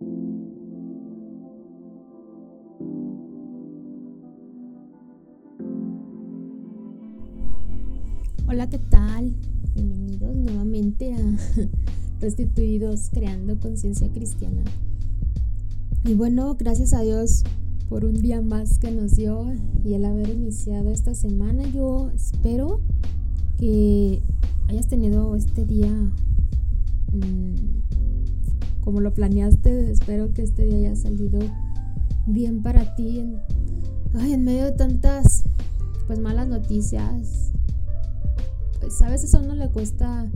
Hola, ¿qué tal? Bienvenidos nuevamente a Restituidos Creando Conciencia Cristiana. Y bueno, gracias a Dios por un día más que nos dio y el haber iniciado esta semana. Yo espero que hayas tenido este día mm, como lo planeaste. Espero que este día haya salido bien para ti en, en medio de tantas pues malas noticias. Pues a veces a uno le cuesta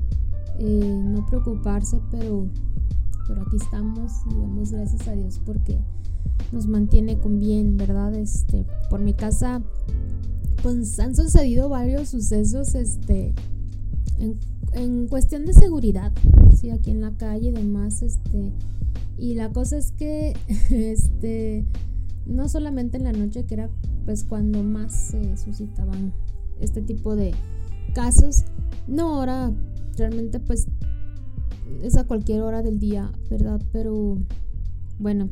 eh, no preocuparse, pero, pero aquí estamos y damos gracias a Dios porque nos mantiene con bien, ¿verdad? Este, por mi casa, pues han sucedido varios sucesos, este, en, cuestión de seguridad, sí, aquí en la calle y demás, este, y la cosa es que, este, no solamente en la noche, que era pues cuando más se suscitaban este tipo de casos, no, ahora realmente pues es a cualquier hora del día, ¿verdad? Pero bueno,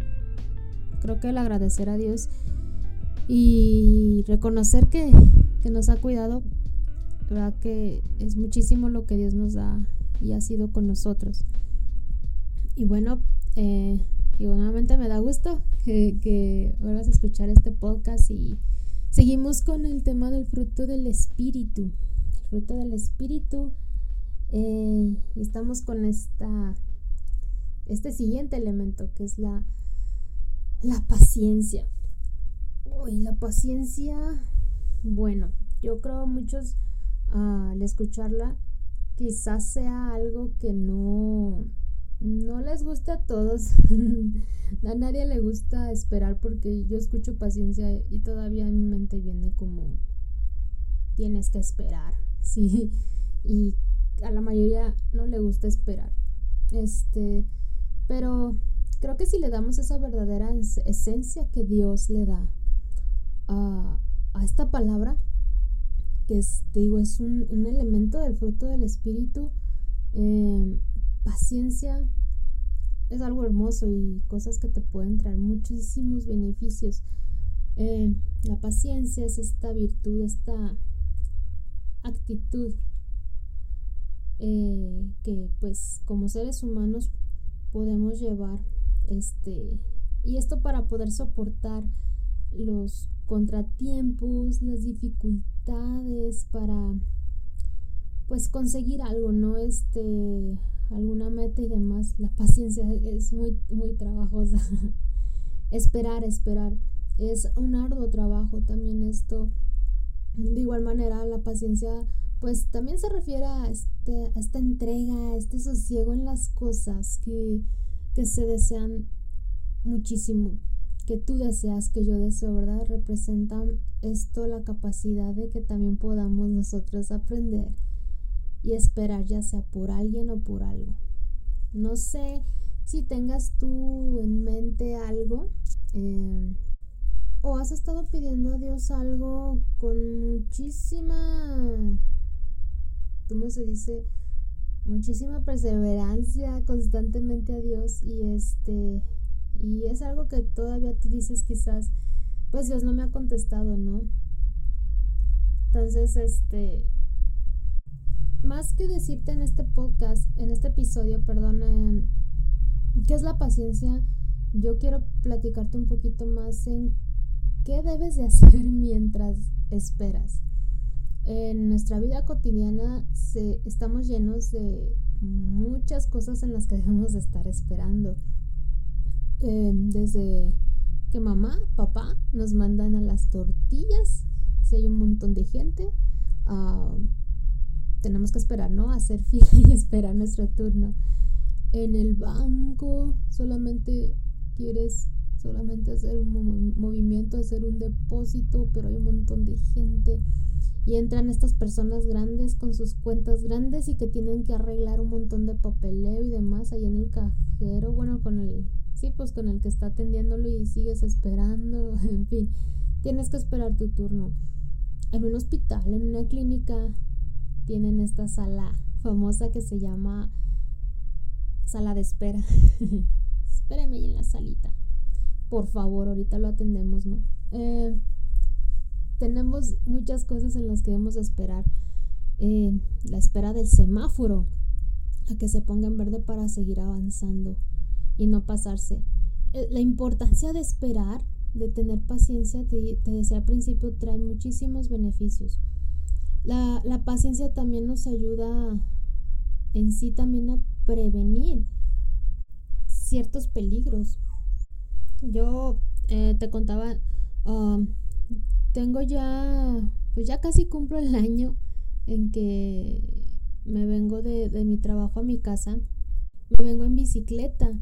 creo que el agradecer a Dios y reconocer que, nos ha cuidado, ¿verdad? Que es muchísimo lo que Dios nos da y ha sido con nosotros. Y bueno, eh, nuevamente me da gusto que, que vuelvas a escuchar este podcast y seguimos con el tema del fruto del Espíritu. El fruto del Espíritu. Eh, y estamos con esta, este siguiente elemento que es la la paciencia. Uy, la paciencia. Bueno, yo creo muchos ah, al escucharla quizás sea algo que no no les gusta a todos. a nadie le gusta esperar porque yo escucho paciencia y todavía en mi mente viene como tienes que esperar, sí. Y a la mayoría no le gusta esperar. Este, pero Creo que si le damos esa verdadera esencia que Dios le da a, esta palabra, que es, digo, es un, elemento del fruto del Espíritu, em, paciencia, es algo hermoso y cosas que te pueden traer muchísimos beneficios. Em, la paciencia es esta virtud, esta actitud eh, que pues como seres humanos podemos llevar este, y esto para poder soportar los contratiempos, las dificultades para pues conseguir algo, ¿no? Este, alguna meta y demás. La paciencia es muy, muy trabajosa. esperar, esperar. Es un arduo trabajo también esto. De igual manera, la paciencia pues también se refiere a, este, a esta entrega, a este sosiego en las cosas que que se desean muchísimo, que tú deseas, que yo deseo, ¿verdad? Representan esto la capacidad de que también podamos nosotros aprender y esperar ya sea por alguien o por algo. No sé si tengas tú en mente algo eh, o has estado pidiendo a Dios algo con muchísima, ¿cómo se dice? muchísima perseverancia constantemente a Dios y este y es algo que todavía tú dices quizás pues Dios no me ha contestado, ¿no? Entonces, este más que decirte en este podcast, en este episodio, perdón, qué es la paciencia, yo quiero platicarte un poquito más en qué debes de hacer mientras esperas. En nuestra vida cotidiana se, estamos llenos de muchas cosas en las que debemos de estar esperando. Em, desde que mamá, papá nos mandan a las tortillas, si hay un montón de gente, ah, tenemos que esperar, ¿no? Hacer fila y esperar nuestro turno. En el banco solamente quieres solamente hacer un movimiento, hacer un depósito, pero hay un montón de gente y entran estas personas grandes con sus cuentas grandes y que tienen que arreglar un montón de papeleo y demás ahí en el cajero, bueno, con el, sí, pues con el que está atendiéndolo y sigues esperando, en fin, tienes que esperar tu turno. En un hospital, en una clínica, tienen esta sala famosa que se llama sala de espera. espéreme ahí en la salita. Por favor, ahorita lo atendemos, ¿no? Eh, tenemos muchas cosas en las que debemos esperar. Eh, la espera del semáforo a que se ponga en verde para seguir avanzando y no pasarse. Eh, la importancia de esperar, de tener paciencia, te, decía al principio, trae muchísimos beneficios. La, la, paciencia también nos ayuda en sí también a prevenir ciertos peligros. Yo eh, te contaba, um, tengo ya, pues ya casi cumplo el año en que me vengo de, mi trabajo a mi casa. Me vengo en bicicleta.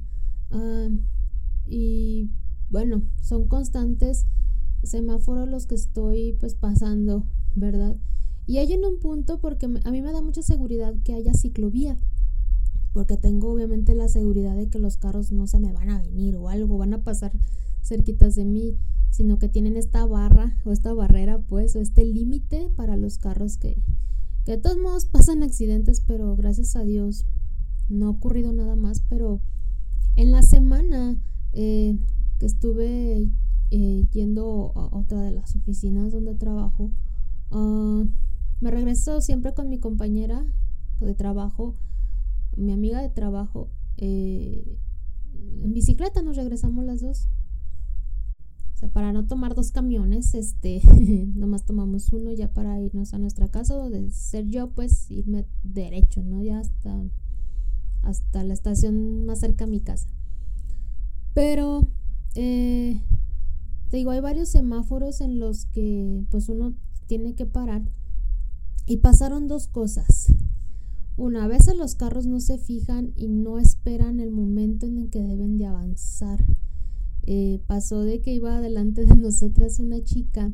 Um, y bueno, son constantes semáforos los que estoy pues pasando, ¿verdad? Y hay en un punto porque a mí me da mucha seguridad que haya ciclovía, porque tengo obviamente la seguridad de que los carros no se me van a venir o algo, van a pasar cerquitas de mí, sino que tienen esta barra o esta barrera, pues, o este límite para los carros que, que de todos modos pasan accidentes, pero gracias a Dios no ha ocurrido nada más, pero en la semana eh, que estuve eh, yendo a otra de las oficinas donde trabajo, uh, me regreso siempre con mi compañera de trabajo, mi amiga de trabajo. Eh, en bicicleta nos regresamos las dos. O sea, para no tomar dos camiones, este, nomás tomamos uno ya para irnos a nuestra casa o de ser yo, pues irme derecho, ¿no? Ya hasta, hasta la estación más cerca a mi casa. Pero, eh, te digo, hay varios semáforos en los que pues uno tiene que parar y pasaron dos cosas. Una, vez los carros no se fijan y no esperan el momento en el que deben de avanzar. Eh, pasó de que iba delante de nosotras una chica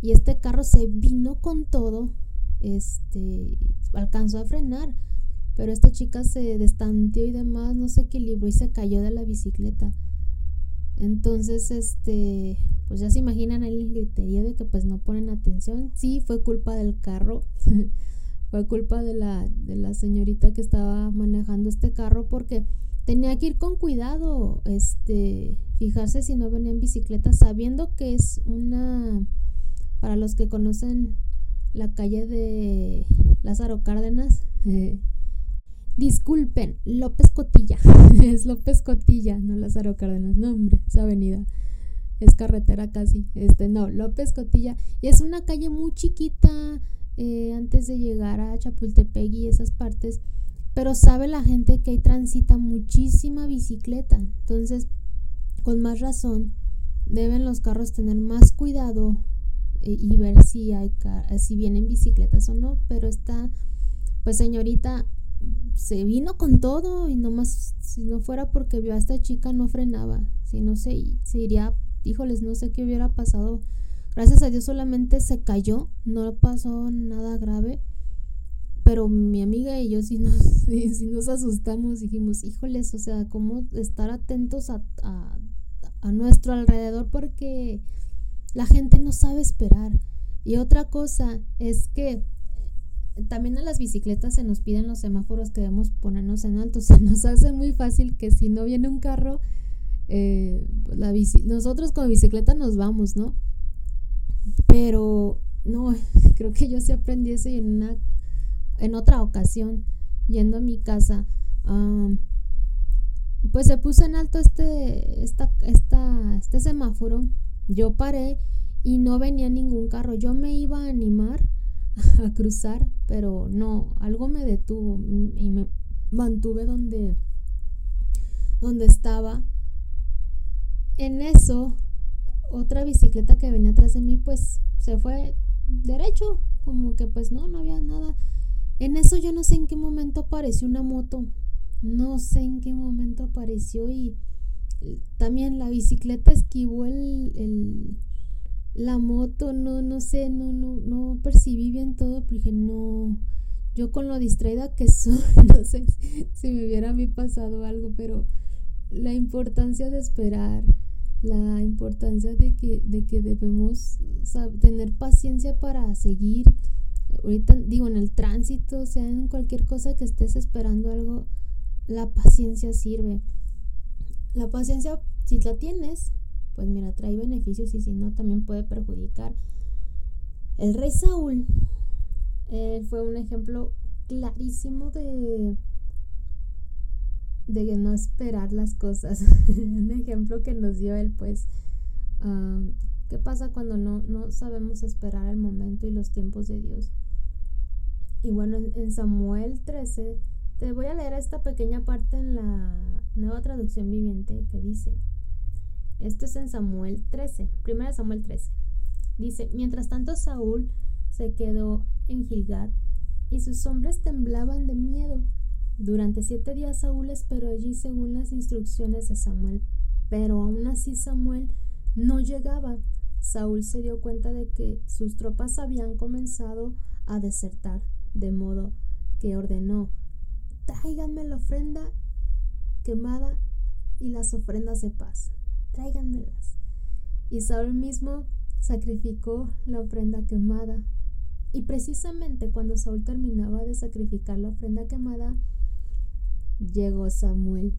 y este carro se vino con todo, este, alcanzó a frenar, pero esta chica se destanteó y demás, no se equilibró y se cayó de la bicicleta. Entonces, este, pues ya se imaginan el griterío de que pues no ponen atención. Sí, fue culpa del carro. fue culpa de la, de la señorita que estaba manejando este carro porque tenía que ir con cuidado, este, fijarse si no venía en bicicleta, sabiendo que es una, para los que conocen la calle de Lázaro Cárdenas, disculpen, López Cotilla, es López Cotilla, no Lázaro Cárdenas, no hombre, esa avenida es carretera casi, este no, López Cotilla, y es una calle muy chiquita eh, antes de llegar a Chapultepec y esas partes, pero sabe la gente que ahí transita muchísima bicicleta, entonces con más razón deben los carros tener más cuidado eh, y ver si hay si vienen bicicletas o no, pero esta pues señorita se vino con todo y nomás si no fuera porque vio a esta chica no frenaba, si no se, iría híjoles, no sé qué hubiera pasado. Gracias a Dios solamente se cayó, no pasó nada grave. Pero mi amiga y yo sí nos, sí, nos asustamos, dijimos, híjoles, o sea, cómo estar atentos a, a nuestro alrededor porque la gente no sabe esperar. Y otra cosa es que también a las bicicletas se nos piden los semáforos que debemos ponernos en alto. Se nos hace muy fácil que si no viene un carro, eh, la nosotros con bicicleta nos vamos, ¿no? Pero no, creo que yo sí aprendí eso en una en otra ocasión, yendo a mi casa, pues se puso en alto este, esta, esta, este semáforo. Yo paré y no venía ningún carro. Yo me iba a animar a cruzar, pero no, algo me detuvo y me mantuve donde, donde estaba en eso, otra bicicleta que venía atrás de mí, pues se fue derecho, como que pues no, no había nada. En eso yo no sé en qué momento apareció una moto, no sé en qué momento apareció y también la bicicleta esquivó el, el la moto, no, no sé, no, no, no percibí bien todo, porque no, yo con lo distraída que soy, no sé si me hubiera a mí pasado algo, pero la importancia de esperar, la importancia de que, de que debemos tener paciencia para seguir. Ahorita digo, en el tránsito, o sea, en cualquier cosa que estés esperando algo, la paciencia sirve. la paciencia, si la tienes, pues mira, trae beneficios y si no, también puede perjudicar. El rey Saúl eh, fue un ejemplo clarísimo de de no esperar las cosas. un ejemplo que nos dio él, pues, ah, ¿qué pasa cuando no, no sabemos esperar el momento y los tiempos de Dios? Y bueno, en Samuel 13, te voy a leer esta pequeña parte en la nueva traducción viviente que dice, esto es en Samuel 13, primera Samuel 13. Dice, mientras tanto Saúl se quedó en Gilgad y sus hombres temblaban de miedo. Durante siete días Saúl esperó allí según las instrucciones de Samuel, pero aún así Samuel no llegaba. Saúl se dio cuenta de que sus tropas habían comenzado a desertar, de modo que ordenó, tráiganme la ofrenda quemada y las ofrendas de paz tráiganmelas. Y Saúl mismo sacrificó la ofrenda quemada. Y precisamente cuando Saúl terminaba de sacrificar la ofrenda quemada, llegó Samuel.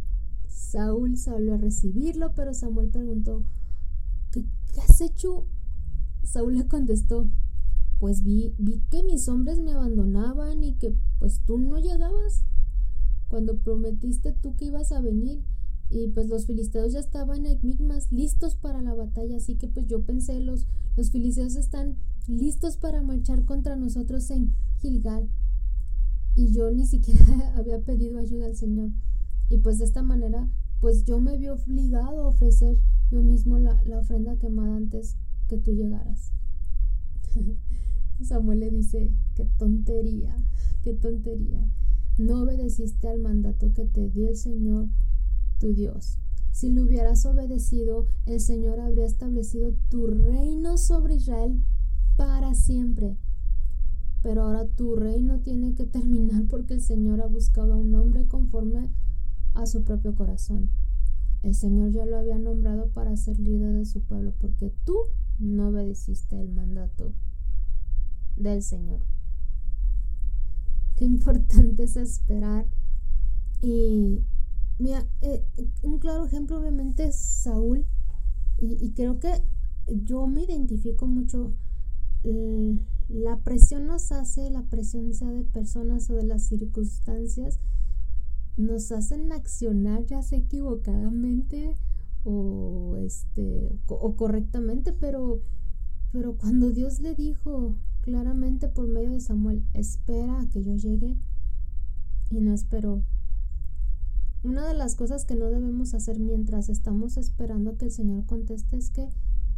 Saúl salió a recibirlo, pero Samuel preguntó, ¿qué, has hecho? Saúl le contestó, pues vi, vi que mis hombres me abandonaban y que pues tú no llegabas. Cuando prometiste tú que ibas a venir y pues los filisteos ya estaban en Migmas listos para la batalla, así que pues yo pensé, los, los filisteos están listos para marchar contra nosotros en Gilgal. Y yo ni siquiera había pedido ayuda al Señor. Y pues de esta manera, pues yo me vi obligado a ofrecer yo mismo la, la ofrenda quemada antes que tú llegaras. Samuel le dice, qué tontería, qué tontería. No obedeciste al mandato que te dio el Señor tu Dios. Si le hubieras obedecido, el Señor habría establecido tu reino sobre Israel para siempre. Pero ahora tu reino tiene que terminar porque el Señor ha buscado a un hombre conforme a su propio corazón. El Señor ya lo había nombrado para ser líder de su pueblo porque tú no obedeciste el mandato del Señor. Qué importante es esperar y Mira, eh, un claro ejemplo obviamente es Saúl y, creo que yo me identifico mucho. la presión nos hace, la presión sea de personas o de las circunstancias, nos hacen accionar ya sea equivocadamente o este o correctamente, pero pero cuando Dios le dijo claramente por medio de Samuel, espera a que yo llegue y no esperó. Una de las cosas que no debemos hacer mientras estamos esperando que el Señor conteste es que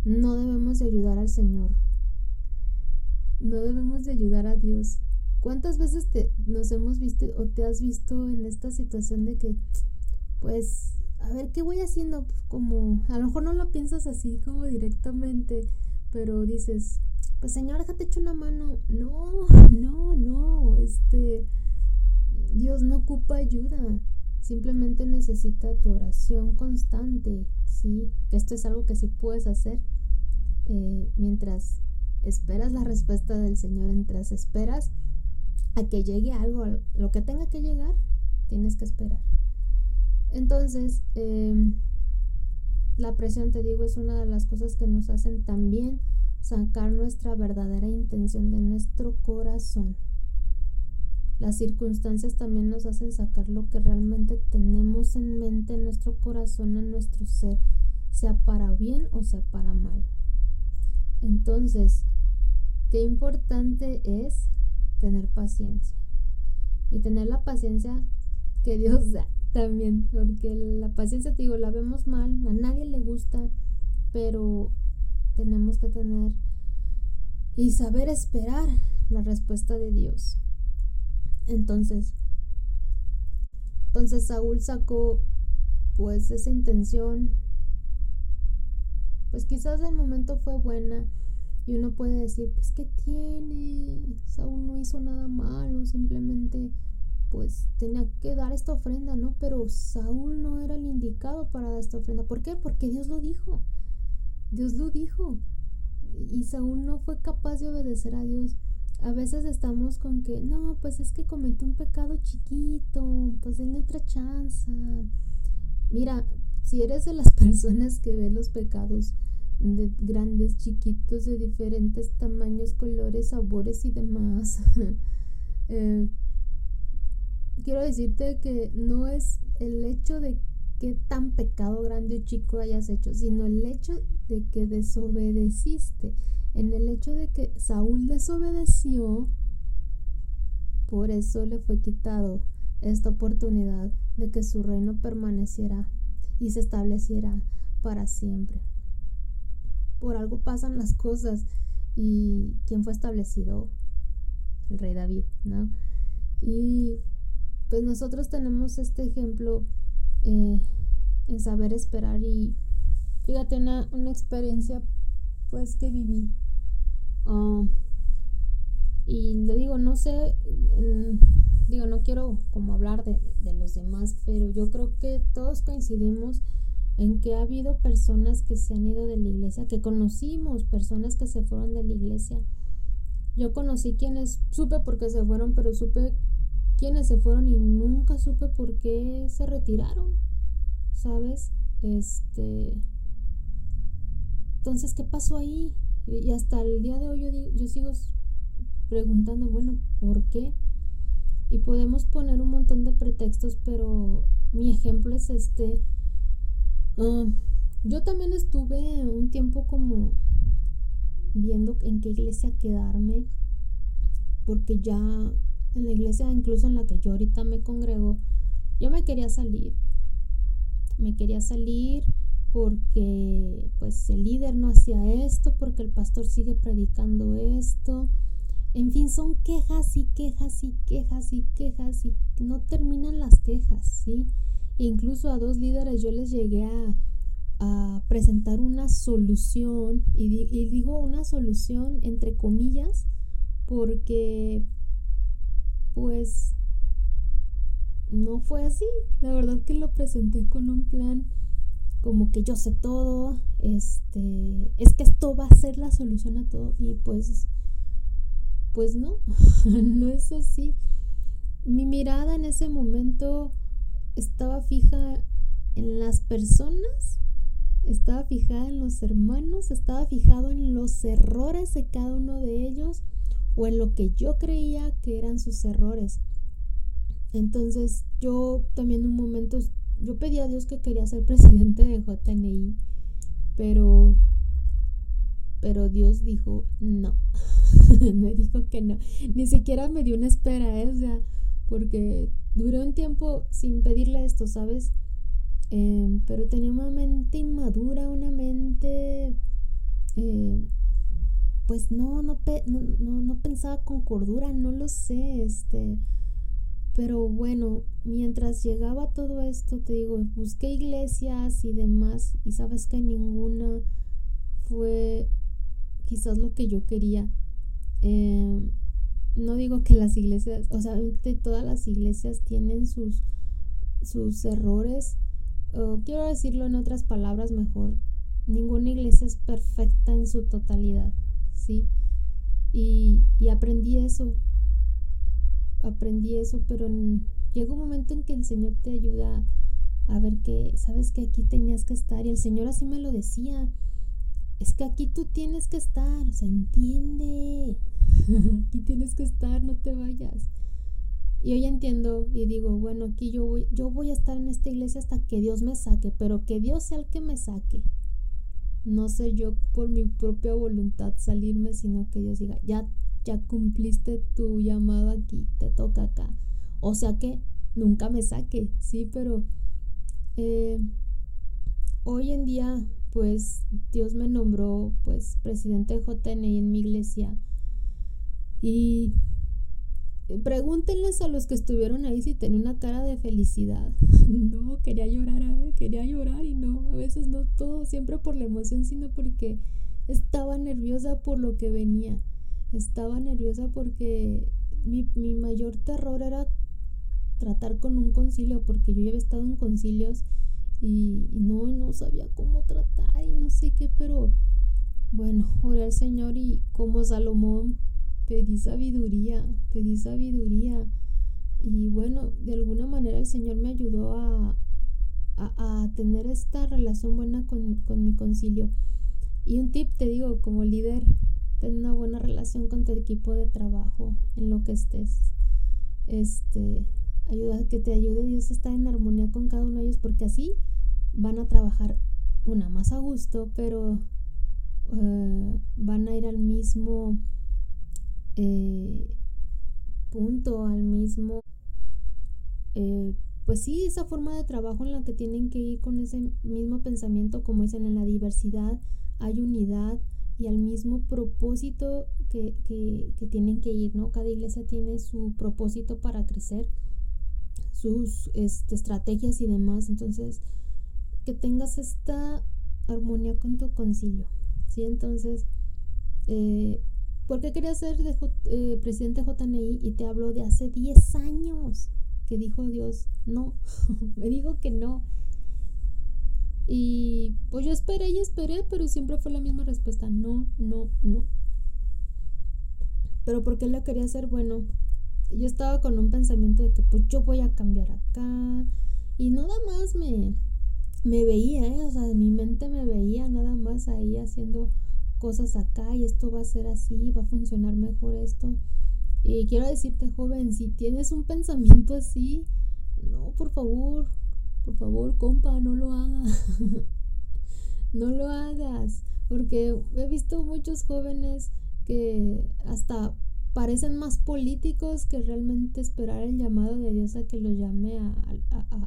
no debemos de ayudar al Señor. No debemos de ayudar a Dios. ¿Cuántas veces te, nos hemos visto o te has visto en esta situación de que, pues, a ver, ¿qué voy haciendo? Como, a lo mejor no lo piensas así como directamente, pero dices, pues Señor, déjate echar una mano. No, no, no, este, Dios no ocupa ayuda. Simplemente necesita tu oración constante, ¿sí? Que esto es algo que sí puedes hacer eh, mientras esperas la respuesta del Señor, mientras esperas a que llegue algo, lo que tenga que llegar, tienes que esperar. Entonces, em, la presión, te digo, es una de las cosas que nos hacen también sacar nuestra verdadera intención de nuestro corazón. Las circunstancias también nos hacen sacar lo que realmente tenemos en mente, en nuestro corazón, en nuestro ser, sea para bien o sea para mal. Entonces, qué importante es tener paciencia. Y tener la paciencia que Dios da también, porque la paciencia, te digo, la vemos mal, a nadie le gusta, pero tenemos que tener y saber esperar la respuesta de Dios. Entonces, entonces Saúl sacó pues esa intención. Pues quizás el momento fue buena y uno puede decir, pues ¿qué tiene? Saúl no hizo nada malo, simplemente pues tenía que dar esta ofrenda, ¿no? Pero Saúl no era el indicado para dar esta ofrenda. ¿Por qué? Porque Dios lo dijo. Dios lo dijo. Y Saúl no fue capaz de obedecer a Dios. A veces estamos con que, no, pues es que cometí un pecado chiquito, pues denle otra chance. Mira, si eres de las personas que ve los pecados de grandes, chiquitos, de diferentes tamaños, colores, sabores y demás, eh, quiero decirte que no es el hecho de qué tan pecado grande o chico hayas hecho, sino el hecho de que desobedeciste. En el hecho de que Saúl desobedeció, por eso le fue quitado esta oportunidad de que su reino permaneciera y se estableciera para siempre. Por algo pasan las cosas y quién fue establecido el rey David, ¿no? Y pues nosotros tenemos este ejemplo eh, en saber esperar y fíjate una, una experiencia pues que viví um, y le digo no sé digo no quiero como hablar de, de los demás pero yo creo que todos coincidimos en que ha habido personas que se han ido de la iglesia, que conocimos personas que se fueron de la iglesia. Yo conocí quienes supe porque se fueron, pero supe quienes se fueron y nunca supe por qué se retiraron, ¿sabes? Este... Entonces, ¿qué pasó ahí? Y hasta el día de hoy yo, yo sigo preguntando, bueno, ¿por qué? Y podemos poner un montón de pretextos, pero mi ejemplo es este. Ah, yo también estuve un tiempo como viendo en qué iglesia quedarme, porque ya en la iglesia incluso en la que yo ahorita me congrego, yo me quería salir. Me quería salir porque pues el líder no hacía esto, porque el pastor sigue predicando esto. En fin, son quejas y quejas y quejas y quejas y no terminan las quejas, ¿sí? Incluso a dos líderes yo les llegué a, presentar una solución y, y digo una solución entre comillas porque pues no fue así. La verdad que lo presenté con un plan como que yo sé todo, este, es que esto va a ser la solución a todo y pues pues no, no es así. Mi mirada en ese momento estaba fija en las personas, estaba fijada en los hermanos, estaba fijado en los errores de cada uno de ellos o en lo que yo creía que eran sus errores. Entonces yo también un momento, yo pedí a Dios que quería ser presidente de JNI, pero, pero Dios dijo no, me dijo que no, ni siquiera me dio una espera, ¿eh? o sea, porque duré un tiempo sin pedirle esto, ¿sabes? Em, pero tenía una mente inmadura, una mente... Eh, pues no, no, no, no, pensaba con cordura, no lo sé, este, pero bueno, mientras llegaba todo esto, te digo, busqué iglesias y demás, y sabes que ninguna fue quizás lo que yo quería. Em, no digo que las iglesias, o sea, todas las iglesias tienen sus, sus errores, quiero decirlo en otras palabras mejor, ninguna iglesia es perfecta en su totalidad. ¿sí? Y, aprendí eso, aprendí eso, pero llega un momento en que el Señor te ayuda a ver que, sabes que aquí tenías que estar, y el Señor así me lo decía, es que aquí tú tienes que estar, se entiende, aquí tienes que estar, no te vayas. Y hoy entiendo y digo, bueno, aquí yo voy, yo voy a estar en esta iglesia hasta que Dios me saque, pero que Dios sea el que me saque no sé yo por mi propia voluntad salirme, sino que Dios diga, ya, ya cumpliste tu llamado aquí, te toca acá. O sea que nunca me saque, sí, pero eh, hoy en día, pues Dios me nombró, pues, presidente de JNI en mi iglesia. Y Pregúntenles a los que estuvieron ahí si tenía una cara de felicidad. no, quería llorar, quería llorar y no, a veces no todo siempre por la emoción, sino porque estaba nerviosa por lo que venía. Estaba nerviosa porque mi, mi mayor terror era tratar con un concilio, porque yo ya había estado en concilios y, no, no sabía cómo tratar y no sé qué, pero bueno, oré al Señor y como Salomón pedí sabiduría, pedí sabiduría. Y bueno, de alguna manera el Señor me ayudó a, a, tener esta relación buena con, con mi concilio. Y un tip, te digo, como líder, ten una buena relación con tu equipo de trabajo en lo que estés. Este, ayuda, que te ayude Dios a estar en armonía con cada uno de ellos, porque así van a trabajar una más a gusto, pero eh, van a ir al mismo eh, punto, al mismo, eh, pues sí, esa forma de trabajo en la que tienen que ir con ese mismo pensamiento, como dicen, en la diversidad hay unidad y al mismo propósito que, que, que tienen que ir, ¿no? Cada iglesia tiene su propósito para crecer, sus este, estrategias y demás, entonces que tengas esta armonía con tu concilio, ¿sí? Entonces, eh, ¿por qué quería ser de eh, presidente JNI y te hablo de hace 10 años que dijo Dios, no, me dijo que no. Y pues yo esperé y esperé, pero siempre fue la misma respuesta, no, no, no. Pero ¿por qué la quería hacer? Bueno, yo estaba con un pensamiento de que pues yo voy a cambiar acá y nada más me me veía, ¿eh? o sea, en mi mente me veía nada más ahí haciendo cosas acá y esto va a ser así, va a funcionar mejor esto. Y quiero decirte, joven, si tienes un pensamiento así, no, por favor, por favor, compa, no lo hagas. no lo hagas, porque he visto muchos jóvenes que hasta parecen más políticos que realmente esperar el llamado de Dios a que los llame a,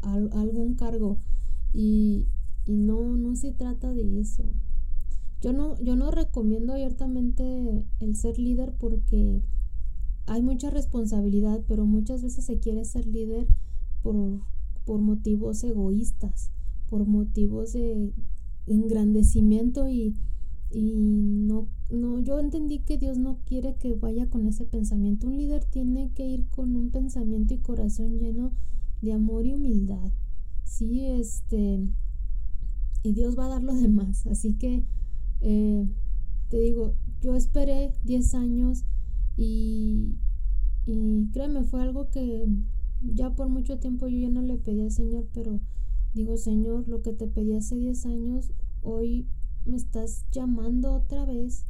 a algún cargo. Y, no, no se trata de eso. Yo no, yo no recomiendo abiertamente el ser líder porque hay mucha responsabilidad, pero muchas veces se quiere ser líder por, por motivos egoístas, por motivos de engrandecimiento y, y no, no, yo entendí que Dios no quiere que vaya con ese pensamiento. Un líder tiene que ir con un pensamiento y corazón lleno de amor y humildad sí, este, y Dios va a dar lo demás. Así que, eh, te digo, yo esperé 10 años y, y créeme, fue algo que ya por mucho tiempo yo ya no le pedí al Señor, pero digo, Señor, lo que te pedí hace 10 años, hoy me estás llamando otra vez.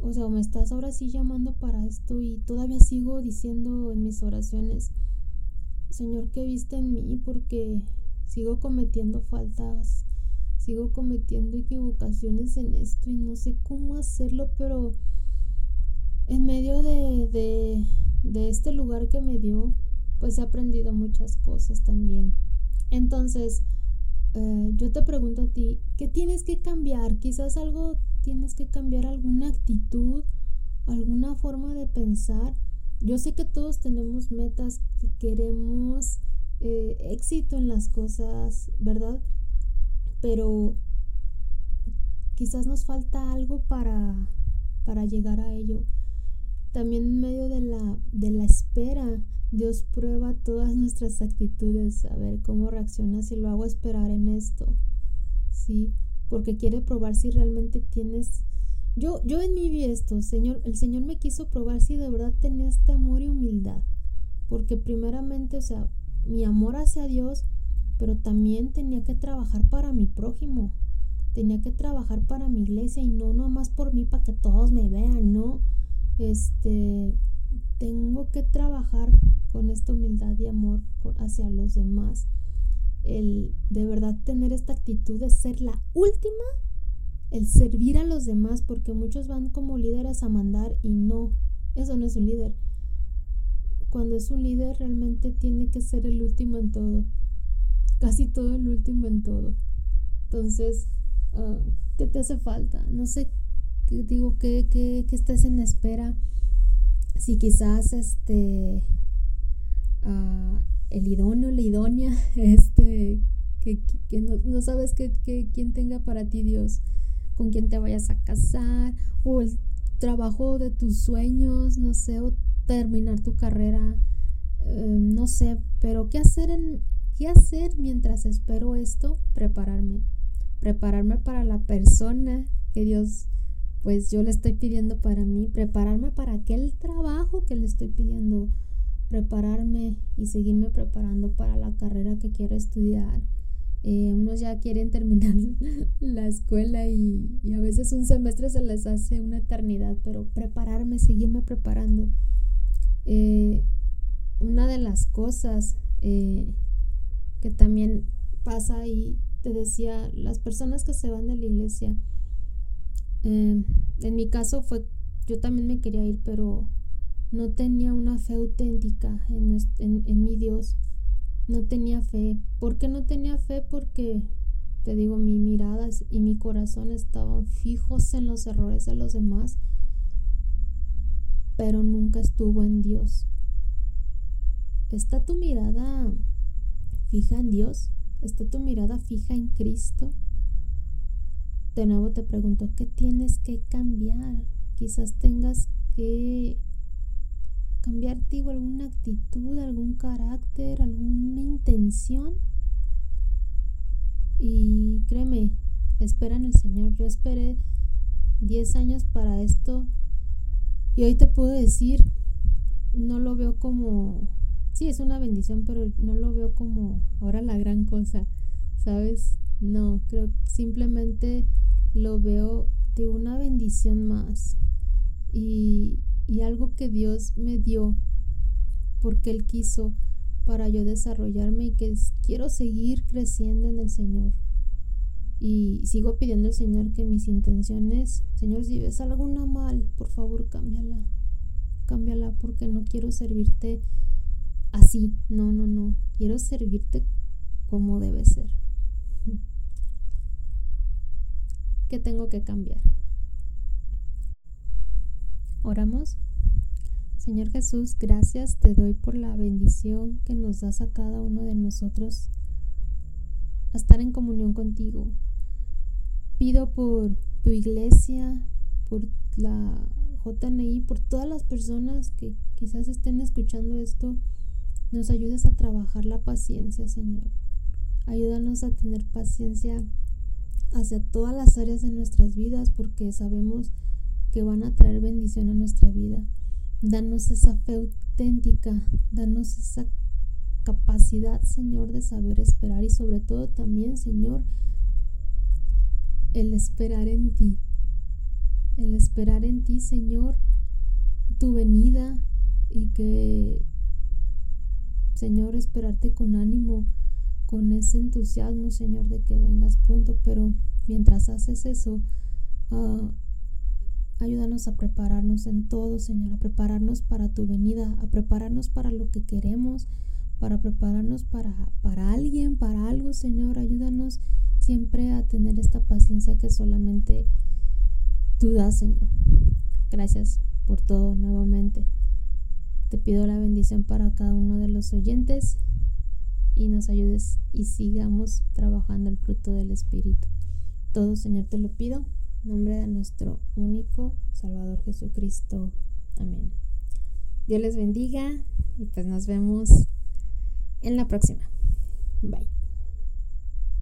O sea, me estás ahora sí llamando para esto y todavía sigo diciendo en mis oraciones, Señor, ¿qué viste en mí? Porque sigo cometiendo faltas, sigo cometiendo equivocaciones en esto y no sé cómo hacerlo, pero en medio de, de, este lugar que me dio, pues he aprendido muchas cosas también. Entonces, eh, yo te pregunto a ti, ¿qué tienes que cambiar? Quizás algo tienes que cambiar, alguna actitud, alguna forma de pensar. Yo sé que todos tenemos metas que queremos eh, éxito en las cosas, ¿verdad? Pero quizás nos falta algo para, para llegar a ello. También en medio de la, de la espera, Dios prueba todas nuestras actitudes, a ver cómo reacciona si lo hago esperar en esto. Sí, porque quiere probar si realmente tienes yo yo en mi vi esto, Señor, el Señor me quiso probar si de verdad tenía este amor y humildad, porque primeramente, o sea, mi amor hacia Dios, pero también tenía que trabajar para mi prójimo. Tenía que trabajar para mi iglesia y no nomás por mí para que todos me vean, no. Este, tengo que trabajar con esta humildad y amor hacia los demás. El de verdad tener esta actitud de ser la última, el servir a los demás, porque muchos van como líderes a mandar y no, eso no es un líder cuando es un líder realmente tiene que ser el último en todo, casi todo el último en todo. Entonces, uh, ¿qué te hace falta? No sé, digo, que, que, que estés en espera. Si quizás este uh, el idóneo, la idónea, este, que, que no, no, sabes que, quién tenga para ti Dios, con quién te vayas a casar, o el trabajo de tus sueños, no sé, o terminar tu carrera, em, no sé, pero ¿qué hacer, en, ¿qué hacer mientras espero esto? Prepararme, prepararme para la persona que Dios, pues yo le estoy pidiendo para mí, prepararme para aquel trabajo que le estoy pidiendo, prepararme y seguirme preparando para la carrera que quiero estudiar. Eh, unos ya quieren terminar la escuela y, a veces un semestre se les hace una eternidad, pero prepararme, seguirme preparando. Eh, una de las cosas eh, que también pasa y te decía, las personas que se van de la iglesia, en mi caso fue, yo también me quería ir, pero no tenía una fe auténtica en, en mi Dios no tenía fe. ¿Por qué no tenía fe? Porque, te digo, mi mirada y mi corazón estaban fijos en los errores de los demás, pero nunca estuvo en Dios. ¿Está tu mirada fija en Dios? ¿Está tu mirada fija en Cristo? De nuevo te pregunto, ¿qué tienes que cambiar? Quizás tengas que cambiar, digo, alguna actitud, algún carácter, alguna intención. Y créeme, espera en el Señor. Yo esperé 10 años para esto y hoy te puedo decir, no lo veo como, sí, es una bendición, pero no lo veo como ahora la gran cosa, ¿sabes? No, creo simplemente lo veo de una bendición más. Y, y algo que Dios me dio porque Él quiso para yo desarrollarme y que quiero seguir creciendo en el Señor. Y sigo pidiendo al Señor que mis intenciones, Señor, si ves alguna mal, por favor cámbiala. Cámbiala porque no quiero servirte así. No, no, no. Quiero servirte como debe ser. ¿Qué tengo que cambiar? Oramos. Señor Jesús, gracias te doy por la bendición que nos das a cada uno de nosotros a estar en comunión contigo. Pido por tu iglesia, por la JNI, por todas las personas que quizás estén escuchando esto, nos ayudes a trabajar la paciencia, Señor. Ayúdanos a tener paciencia hacia todas las áreas de nuestras vidas porque sabemos que van a traer bendición a nuestra vida. Danos esa fe auténtica, danos esa capacidad, Señor, de saber esperar y sobre todo también, Señor, el esperar en ti. El esperar en ti, Señor, tu venida y que, Señor, esperarte con ánimo, con ese entusiasmo, Señor, de que vengas pronto, pero mientras haces eso, uh, Ayúdanos a prepararnos en todo, Señor, a prepararnos para tu venida, a prepararnos para lo que queremos, para prepararnos para, para alguien, para algo, Señor. Ayúdanos siempre a tener esta paciencia que solamente tú das, Señor. Gracias por todo nuevamente. Te pido la bendición para cada uno de los oyentes y nos ayudes y sigamos trabajando el fruto del Espíritu. Todo, Señor, te lo pido nombre de nuestro único Salvador Jesucristo. Amén. Dios les bendiga y pues nos vemos en la próxima. Bye.